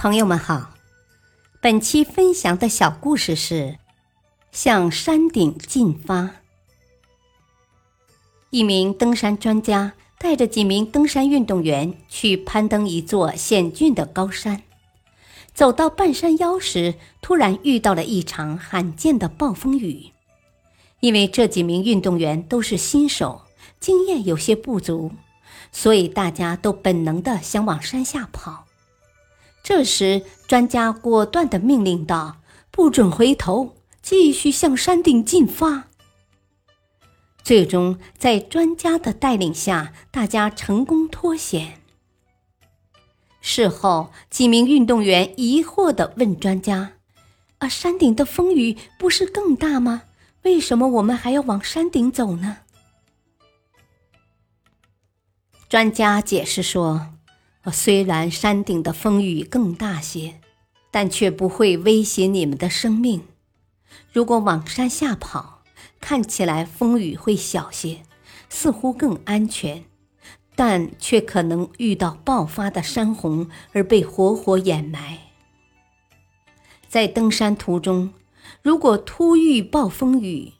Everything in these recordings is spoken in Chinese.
朋友们好，本期分享的小故事是向山顶进发。一名登山专家带着几名登山运动员去攀登一座险峻的高山，走到半山腰时，突然遇到了一场罕见的暴风雨。因为这几名运动员都是新手，经验有些不足，所以大家都本能的想往山下跑。这时，专家果断的命令道：“不准回头，继续向山顶进发。”最终，在专家的带领下，大家成功脱险。事后，几名运动员疑惑的问专家：“啊，山顶的风雨不是更大吗？为什么我们还要往山顶走呢？”专家解释说。虽然山顶的风雨更大些，但却不会威胁你们的生命。如果往山下跑，看起来风雨会小些，似乎更安全，但却可能遇到爆发的山洪而被活活掩埋。在登山途中，如果突遇暴风雨，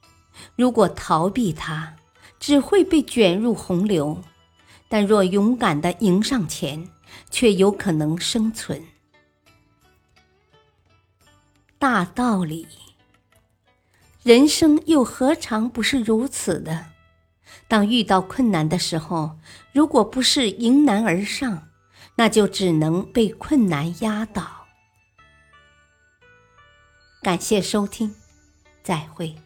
如果逃避它，只会被卷入洪流；但若勇敢的迎上前，却有可能生存。大道理，人生又何尝不是如此的？当遇到困难的时候，如果不是迎难而上，那就只能被困难压倒。感谢收听，再会。